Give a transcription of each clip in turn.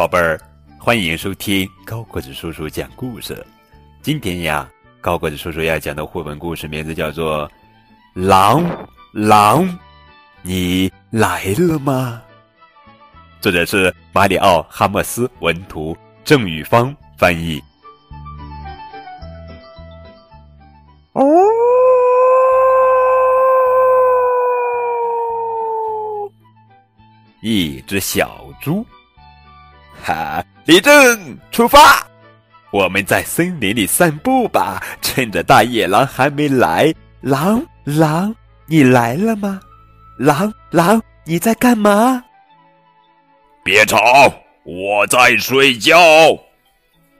宝贝儿，欢迎收听高个子叔叔讲故事。今天呀，高个子叔叔要讲的绘本故事名字叫做《狼狼，你来了吗》。作者是马里奥·哈默斯，文图，郑宇芳翻译。哦，一只小猪。哈，立正，出发！我们在森林里散步吧，趁着大野狼还没来。狼，狼，你来了吗？狼，狼，你在干嘛？别吵，我在睡觉。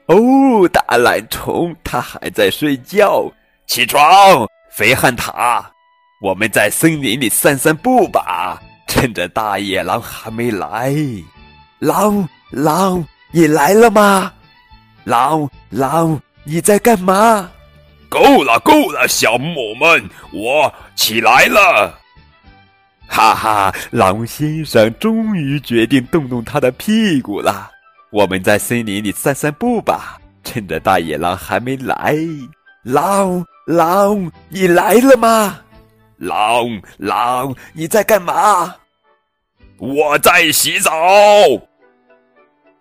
哦，大懒虫，它还在睡觉。起床，肥汉塔，我们在森林里散散步吧，趁着大野狼还没来。狼。狼，你来了吗？狼，狼，你在干嘛？够了，够了，小木偶们，我起来了。哈哈，狼先生终于决定动动他的屁股了。我们在森林里散散步吧，趁着大野狼还没来。狼，狼，你来了吗？狼，狼，你在干嘛？我在洗澡。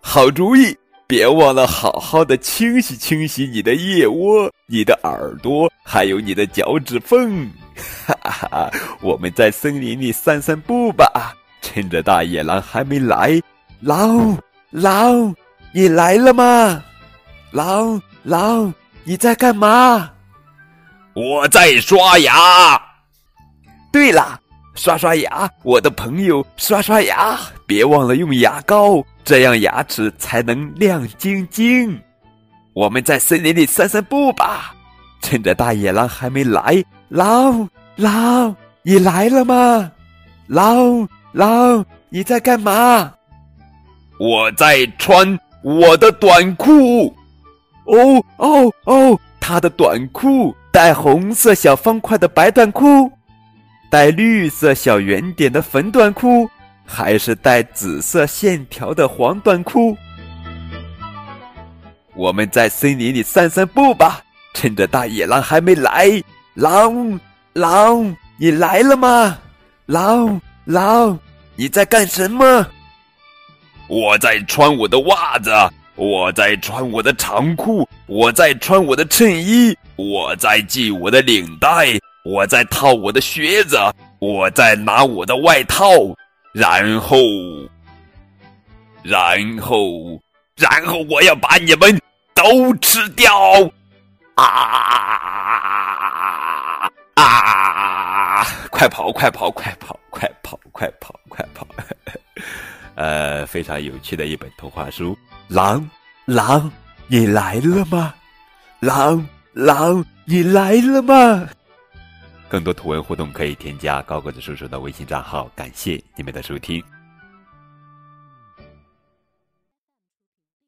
好主意！别忘了好好的清洗清洗你的腋窝、你的耳朵，还有你的脚趾缝。哈哈，我们在森林里散散步吧，趁着大野狼还没来。狼，狼，你来了吗？狼，狼，你在干嘛？我在刷牙。对了。刷刷牙，我的朋友，刷刷牙，别忘了用牙膏，这样牙齿才能亮晶晶。我们在森林里散散步吧，趁着大野狼还没来。狼，狼，你来了吗？狼，狼，你在干嘛？我在穿我的短裤。哦哦哦，他的短裤带红色小方块的白短裤。带绿色小圆点的粉短裤，还是带紫色线条的黄短裤？我们在森林里散散步吧，趁着大野狼还没来。狼，狼，你来了吗？狼，狼，你在干什么？我在穿我的袜子，我在穿我的长裤，我在穿我的衬衣，我在系我的领带。我在套我的靴子，我在拿我的外套，然后，然后，然后我要把你们都吃掉！啊啊！快跑，快跑，快跑，快跑，快跑，快跑！呃，非常有趣的一本童话书。狼，狼，你来了吗？狼，狼，你来了吗？更多图文互动可以添加高个子叔叔的微信账号，感谢你们的收听。